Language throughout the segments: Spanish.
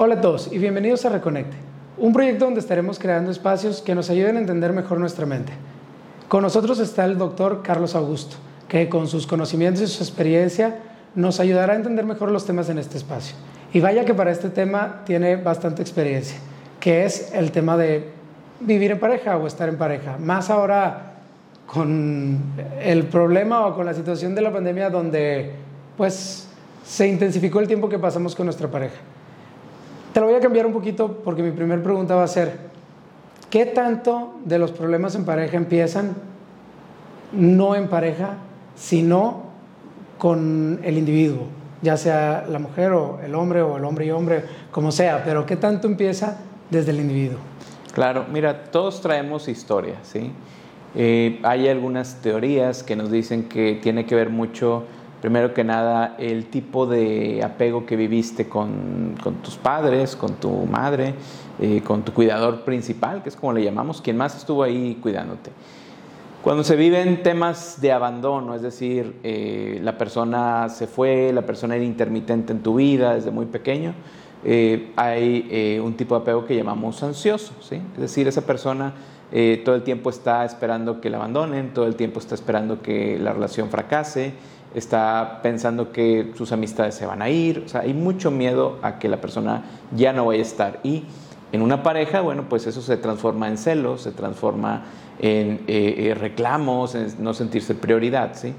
Hola a todos y bienvenidos a Reconecte, un proyecto donde estaremos creando espacios que nos ayuden a entender mejor nuestra mente. Con nosotros está el doctor Carlos Augusto, que con sus conocimientos y su experiencia nos ayudará a entender mejor los temas en este espacio. Y vaya que para este tema tiene bastante experiencia, que es el tema de vivir en pareja o estar en pareja. Más ahora con el problema o con la situación de la pandemia donde pues se intensificó el tiempo que pasamos con nuestra pareja. Cambiar un poquito porque mi primera pregunta va a ser, ¿qué tanto de los problemas en pareja empiezan no en pareja, sino con el individuo, ya sea la mujer o el hombre o el hombre y hombre, como sea, pero qué tanto empieza desde el individuo? Claro, mira, todos traemos historia, ¿sí? Eh, hay algunas teorías que nos dicen que tiene que ver mucho, primero que nada, el tipo de apego que viviste con, tus padres, con tu madre, eh, con tu cuidador principal, que es como le llamamos, quien más estuvo ahí cuidándote. Cuando se viven temas de abandono, es decir, eh, la persona se fue, la persona era intermitente en tu vida desde muy pequeño, hay un tipo de apego que llamamos ansioso, ¿sí? es decir, esa persona eh, todo el tiempo está esperando que la abandonen, todo el tiempo está esperando que la relación fracase, está pensando que sus amistades se van a ir, o sea, hay mucho miedo a que la persona ya no vaya a estar. Y en una pareja, bueno, pues eso se transforma en celos, se transforma en eh, eh, reclamos, en no sentirse prioridad, ¿sí?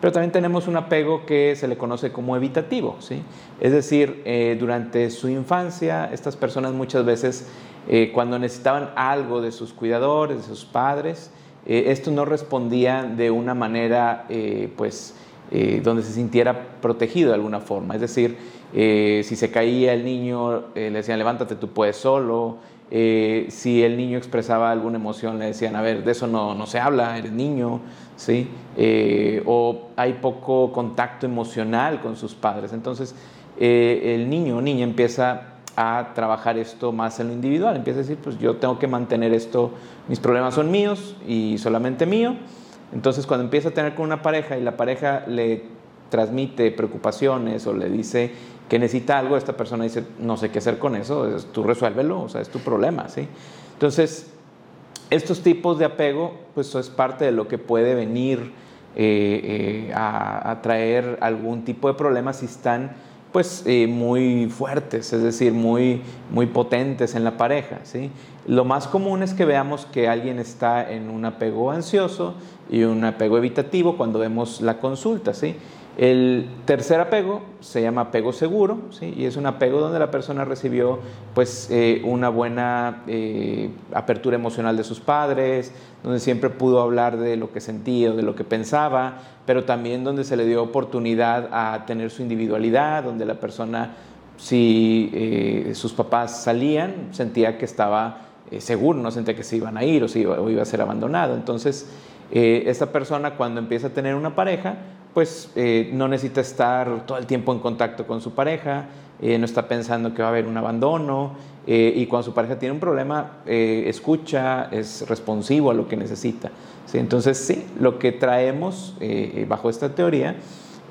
Pero también tenemos un apego que se le conoce como evitativo, ¿sí? Es decir, durante su infancia, estas personas muchas veces eh, cuando necesitaban algo de sus cuidadores, de sus padres, eh, esto no respondía de una manera, eh, pues, donde se sintiera protegido de alguna forma. Es decir, si se caía el niño, le decían, levántate, tú puedes solo. si el niño expresaba alguna emoción, le decían, a ver, de eso no, no se habla, eres niño, ¿sí? o hay poco contacto emocional con sus padres. Entonces, el niño o niña empieza a trabajar esto más en lo individual. Empieza a decir, pues yo tengo que mantener esto, mis problemas son míos y solamente mío. Entonces cuando empieza a tener con una pareja y la pareja le transmite preocupaciones o le dice que necesita algo, esta persona dice, no sé qué hacer con eso, tú resuélvelo, o sea, es tu problema, ¿sí? Entonces, estos tipos de apego, pues es parte de lo que puede venir eh, eh, a, a traer algún tipo de problema si están pues eh, muy fuertes, es decir, muy, muy potentes en la pareja. ¿sí? Lo más común es que veamos que alguien está en un apego ansioso y un apego evitativo cuando vemos la consulta. ¿sí? El tercer apego se llama apego seguro, ¿sí? y es un apego donde la persona recibió pues, eh, una buena eh, apertura emocional de sus padres, donde siempre pudo hablar de lo que sentía, de lo que pensaba, pero también donde se le dio oportunidad a tener su individualidad, donde la persona, si eh, sus papás salían, sentía que estaba seguro, no sentía que se iban a ir o, si iba, o iba a ser abandonado. Entonces, esta persona cuando empieza a tener una pareja, pues eh, no necesita estar todo el tiempo en contacto con su pareja, eh, no está pensando que va a haber un abandono eh, y cuando su pareja tiene un problema, escucha, es responsivo a lo que necesita. Entonces, sí, lo que traemos bajo esta teoría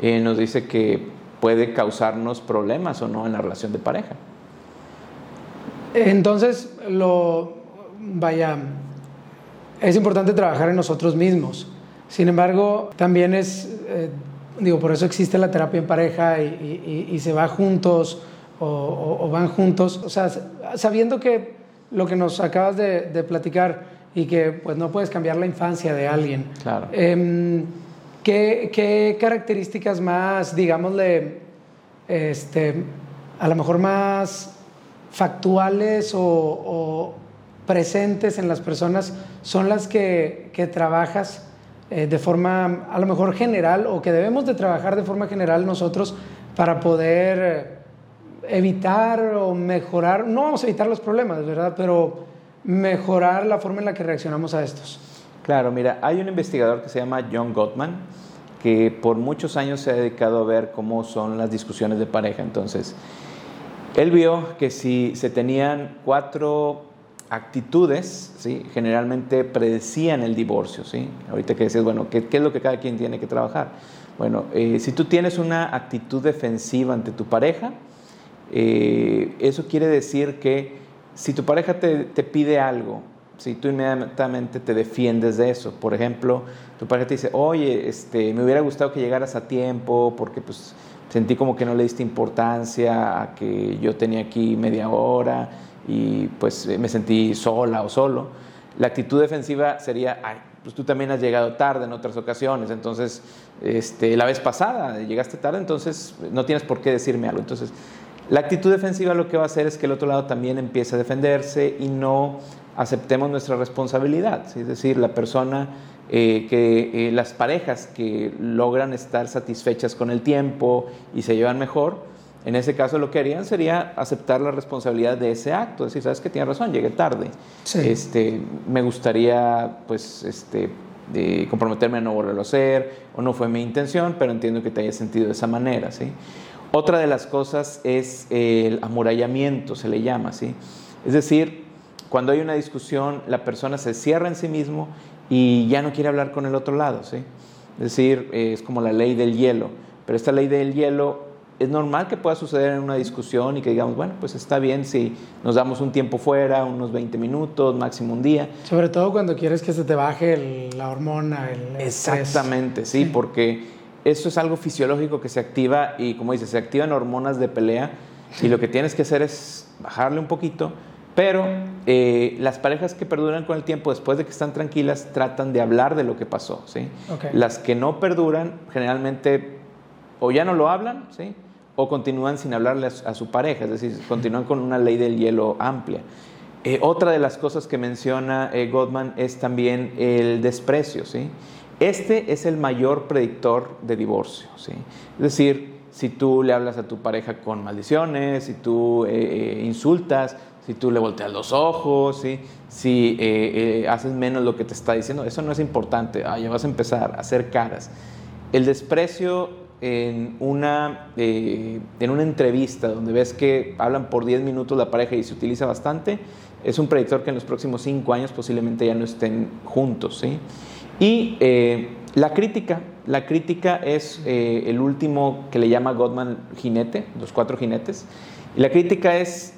nos dice que puede causarnos problemas o no en la relación de pareja. Entonces, lo, vaya, es importante trabajar en nosotros mismos sin embargo, también es, eh, digo, por eso existe la terapia en pareja y, se va juntos o, van juntos. O sea, sabiendo que lo que nos acabas de, platicar y que pues no puedes cambiar la infancia de alguien. Claro. Em, ¿qué, características más, digámosle, este, a lo mejor más factuales o, presentes en las personas son las que, que trabajas eh, de forma a lo mejor general o que debemos de trabajar de forma general nosotros para poder eh, evitar o mejorar, no vamos a evitar los problemas, ¿verdad? Pero mejorar la forma en la que reaccionamos a estos. Claro, mira, hay un investigador que se llama John Gottman que por muchos años se ha dedicado a ver cómo son las discusiones de pareja. Entonces, él vio que si se tenían cuatro actitudes, ¿sí? generalmente predecían el divorcio. ¿sí? Ahorita que decías, bueno, ¿qué, es lo que cada quien tiene que trabajar? Bueno, eh, si tú tienes una actitud defensiva ante tu pareja, Eh, eso quiere decir que si tu pareja te, te pide algo, si tú inmediatamente te defiendes de eso, por ejemplo, tu pareja te dice, oye, este, me hubiera gustado que llegaras a tiempo porque pues sentí como que no le diste importancia a que yo tenía aquí media hora y pues me sentí sola o solo. La actitud defensiva sería, ay, pues tú también has llegado tarde en otras ocasiones, entonces este, la vez pasada llegaste tarde, entonces no tienes por qué decirme algo. Entonces, la actitud defensiva lo que va a hacer es que el otro lado también empiece a defenderse y no aceptemos nuestra responsabilidad. Es decir, la persona eh, que eh, las parejas que logran estar satisfechas con el tiempo y se llevan mejor, en ese caso lo que harían sería aceptar la responsabilidad de ese acto, decir, sabes que tienes razón, llegué tarde. Este, me gustaría pues este, comprometerme a no volverlo a hacer, o no fue mi intención, pero entiendo que te haya sentido de esa manera. ¿sí? Otra de las cosas es el amurallamiento, se le llama, ¿sí? Es decir, cuando hay una discusión, la persona se cierra en sí mismo y ya no quiere hablar con el otro lado, ¿sí? Es decir, es como la ley del hielo, pero esta ley del hielo es normal que pueda suceder en una discusión y que digamos, bueno, pues está bien si nos damos un tiempo fuera, unos 20 minutos, máximo un día. Sobre todo cuando quieres que se te baje la hormona, el Exactamente, sí, porque eso es algo fisiológico que se activa y como dices, se activan hormonas de pelea y lo que tienes que hacer es bajarle un poquito, pero eh, las parejas que perduran con el tiempo después de que están tranquilas tratan de hablar de lo que pasó, ¿sí? Las que no perduran generalmente o ya no lo hablan, ¿sí? O continúan sin hablarle a, su pareja, es decir, continúan con una ley del hielo amplia. Eh, otra de las cosas que menciona eh, es también el desprecio, ¿sí? Este es el mayor predictor de divorcio. ¿sí? Es decir, si tú le hablas a tu pareja con maldiciones, si tú eh, eh, insultas, si tú le volteas los ojos, ¿sí? si haces menos lo que te está diciendo, eso no es importante. Ah, ya vas a empezar a hacer caras. El desprecio en una, en una entrevista donde ves que hablan por 10 minutos la pareja y se utiliza bastante, es un predictor que en los próximos 5 años posiblemente ya no estén juntos. ¿sí? Y eh, la crítica, la crítica es eh, el último que le llama Gottman jinete, los cuatro jinetes. Y la crítica es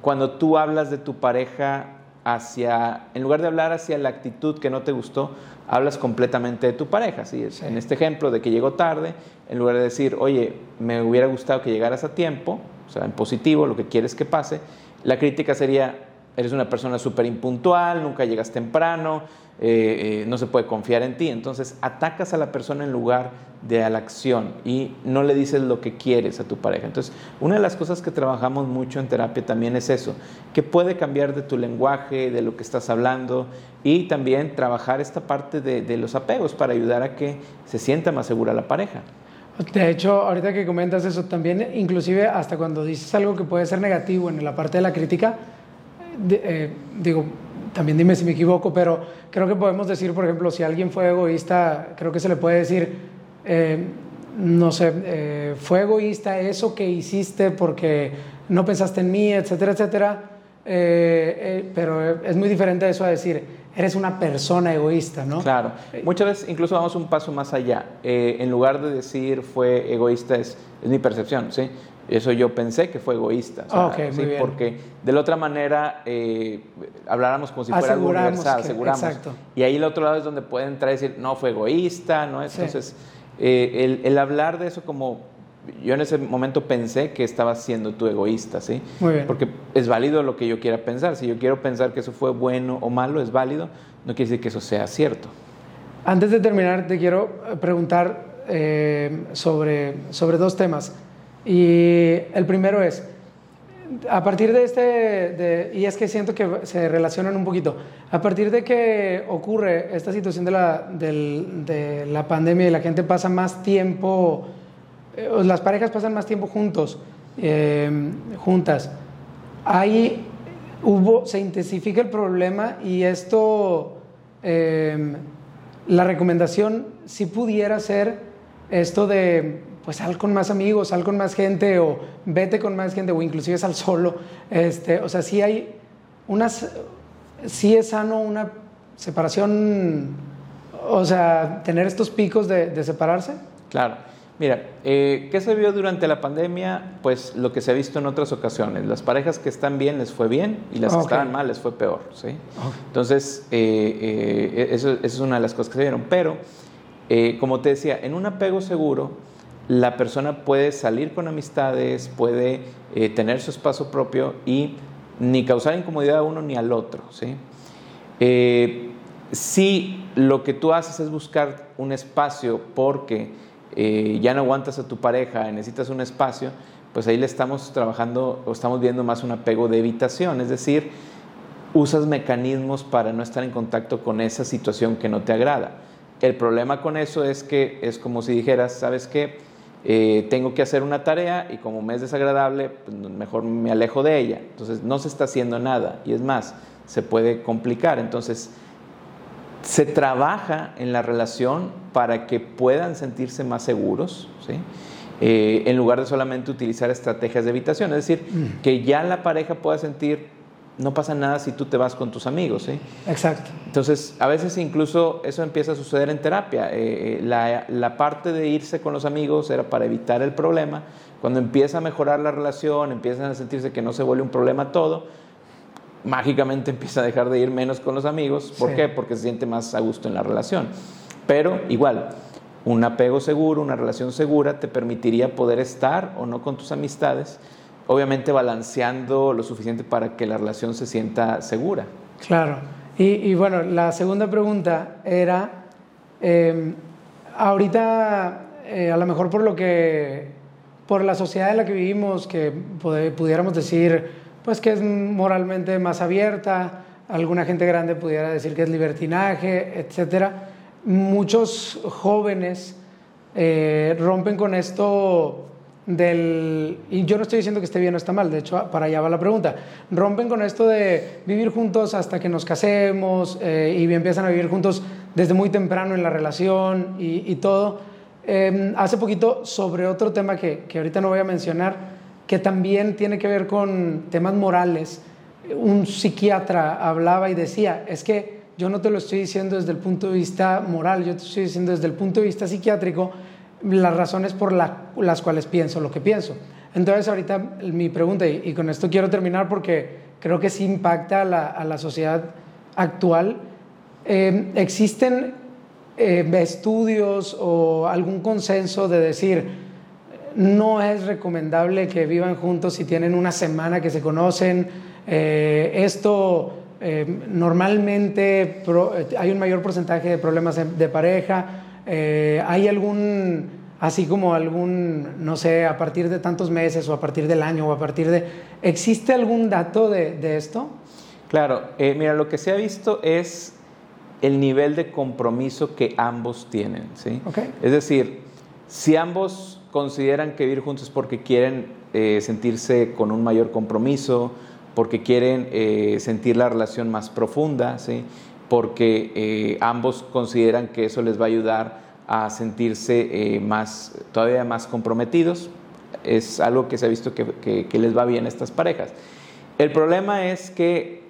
cuando tú hablas de tu pareja hacia, en lugar de hablar hacia la actitud que no te gustó, hablas completamente de tu pareja. ¿sí? En este ejemplo de que llegó tarde, en lugar de decir, oye, me hubiera gustado que llegaras a tiempo, o sea, en positivo, lo que quieres que pase, la crítica sería, eres una persona súper impuntual, nunca llegas temprano, eh, eh, no se puede confiar en ti. Entonces atacas a la persona en lugar de a la acción y no le dices lo que quieres a tu pareja. Entonces, una de las cosas que trabajamos mucho en terapia también es eso, que puede cambiar de tu lenguaje, de lo que estás hablando y también trabajar esta parte de, de los apegos para ayudar a que se sienta más segura la pareja. De hecho, ahorita que comentas eso, también inclusive hasta cuando dices algo que puede ser negativo en la parte de la crítica, eh, digo, también dime si me equivoco, pero creo que podemos decir, por ejemplo, si alguien fue egoísta, creo que se le puede decir, eh, no sé, eh, fue egoísta eso que hiciste porque no pensaste en mí, etcétera, etcétera. pero es muy diferente eso a decir, eres una persona egoísta, ¿no? Claro. Muchas veces incluso vamos un paso más allá. en lugar de decir fue egoísta, es, es mi percepción, ¿sí? Eso yo pensé que fue egoísta. ¿sí? Porque de la otra manera eh, habláramos como si fuera algo universal, aseguramos. Exacto. Y ahí el otro lado es donde pueden entrar y decir, no, fue egoísta, ¿no? Entonces, eh, el, hablar de eso como yo en ese momento pensé que estabas siendo tú egoísta, ¿sí? Muy bien. Porque es válido lo que yo quiera pensar. Si yo quiero pensar que eso fue bueno o malo, es válido, no quiere decir que eso sea cierto. Antes de terminar, te quiero preguntar eh, sobre, sobre dos temas. Y el primero es, a partir de este, y es que siento que se relacionan un poquito, a partir de que ocurre esta situación de la, de la pandemia y la gente pasa más tiempo, eh, las parejas pasan más tiempo juntos, eh, juntas, ahí hubo, se intensifica el problema y esto, eh, la recomendación si pudiera ser esto de pues sal con más amigos, sal con más gente o vete con más gente o inclusive sal solo. Este, o sea, sí hay unas, sí es sano una separación, o sea, tener estos picos de, separarse. Claro. Mira, eh, ¿qué se vio durante la pandemia? Pues lo que se ha visto en otras ocasiones. Las parejas que están bien les fue bien y las que estaban mal les fue peor. ¿sí? Entonces, eh, eh, eso, es una de las cosas que se vieron. Pero, como te decía, en un apego seguro, la persona puede salir con amistades, puede tener su espacio propio y ni causar incomodidad a uno ni al otro. ¿sí? si lo que tú haces es buscar un espacio porque eh, ya no aguantas a tu pareja, necesitas un espacio, pues ahí le estamos trabajando o estamos viendo más un apego de evitación, es decir, usas mecanismos para no estar en contacto con esa situación que no te agrada. El problema con eso es que es como si dijeras, ¿sabes qué? Eh, tengo que hacer una tarea y como me es desagradable, pues mejor me alejo de ella. Entonces no se está haciendo nada y es más, se puede complicar. Entonces, se trabaja en la relación para que puedan sentirse más seguros, ¿sí? Eh, en lugar de solamente utilizar estrategias de evitación. Es decir, mm. que ya la pareja pueda sentir, no pasa nada si tú te vas con tus amigos. ¿sí? Exacto. Entonces, a veces incluso eso empieza a suceder en terapia. Eh, eh, la, la parte de irse con los amigos era para evitar el problema. Cuando empieza a mejorar la relación, empiezan a sentirse que no se vuelve un problema todo, mágicamente empieza a dejar de ir menos con los amigos. ¿Por qué? Porque se siente más a gusto en la relación. Pero igual, un apego seguro, una relación segura te permitiría poder estar o no con tus amistades, obviamente balanceando lo suficiente para que la relación se sienta segura. Claro. Y, bueno, la segunda pregunta era, em, ahorita, eh, a lo mejor por lo que, por la sociedad en la que vivimos, que pudiéramos decir, pues que es moralmente más abierta, alguna gente grande pudiera decir que es libertinaje, etcétera. Muchos jóvenes eh, rompen con esto del, y yo no estoy diciendo que esté bien o está mal, de hecho para allá va la pregunta, rompen con esto de vivir juntos hasta que nos casemos eh, y empiezan a vivir juntos desde muy temprano en la relación y, todo. Em, hace poquito sobre otro tema que, que ahorita no voy a mencionar, que también tiene que ver con temas morales. Un psiquiatra hablaba y decía, es que yo no te lo estoy diciendo desde el punto de vista moral, yo te estoy diciendo desde el punto de vista psiquiátrico las razones por las cuales pienso lo que pienso. Entonces ahorita mi pregunta, y, con esto quiero terminar porque creo que sí impacta a la, sociedad actual, eh, ¿existen eh, estudios o algún consenso de decir, no es recomendable que vivan juntos si tienen una semana que se conocen. Eh, esto eh, normalmente hay un mayor porcentaje de problemas de, pareja. Hay algún, así como algún, no sé, a partir de tantos meses o a partir del año o a partir de... ¿Existe algún dato de, esto? Claro, mira, lo que se ha visto es el nivel de compromiso que ambos tienen, ¿sí? Es decir, si ambos consideran que vivir juntos porque quieren eh, sentirse con un mayor compromiso, porque quieren eh, sentir la relación más profunda, ¿sí? Porque eh, ambos consideran que eso les va a ayudar a sentirse más, todavía más comprometidos. Es algo que se ha visto que, les va bien a estas parejas. El problema es que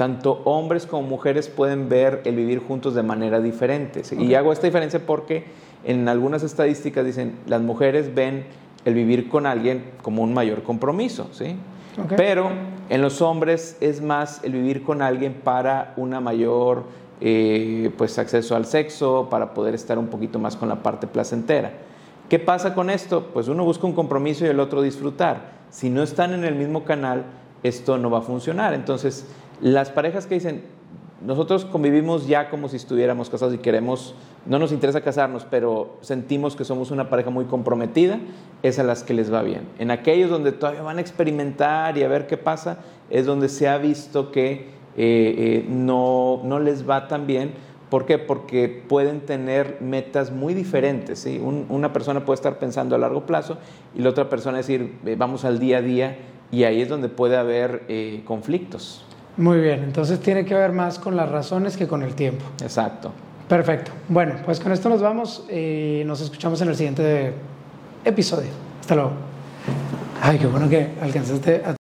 tanto hombres como mujeres pueden ver el vivir juntos de manera diferente. Y hago esta diferencia porque en algunas estadísticas dicen, las mujeres ven el vivir con alguien como un mayor compromiso, ¿sí? Pero en los hombres es más el vivir con alguien para una mayor eh, pues acceso al sexo, para poder estar un poquito más con la parte placentera. ¿Qué pasa con esto? Pues uno busca un compromiso y el otro disfrutar. Si no están en el mismo canal, esto no va a funcionar. Entonces, las parejas que dicen, nosotros convivimos ya como si estuviéramos casados y queremos, no nos interesa casarnos, pero sentimos que somos una pareja muy comprometida, es a las que les va bien. En aquellos donde todavía van a experimentar y a ver qué pasa, es donde se ha visto que eh, eh, no, no, les va tan bien. ¿Por qué? Porque pueden tener metas muy diferentes. ¿sí? una persona puede estar pensando a largo plazo y la otra persona decir, eh, vamos al día a día, y ahí es donde puede haber conflictos. Muy bien, entonces tiene que ver más con las razones que con el tiempo. Exacto. Perfecto. Bueno, pues con esto nos vamos y nos escuchamos en el siguiente episodio. Hasta luego. Ay, qué bueno que alcanzaste a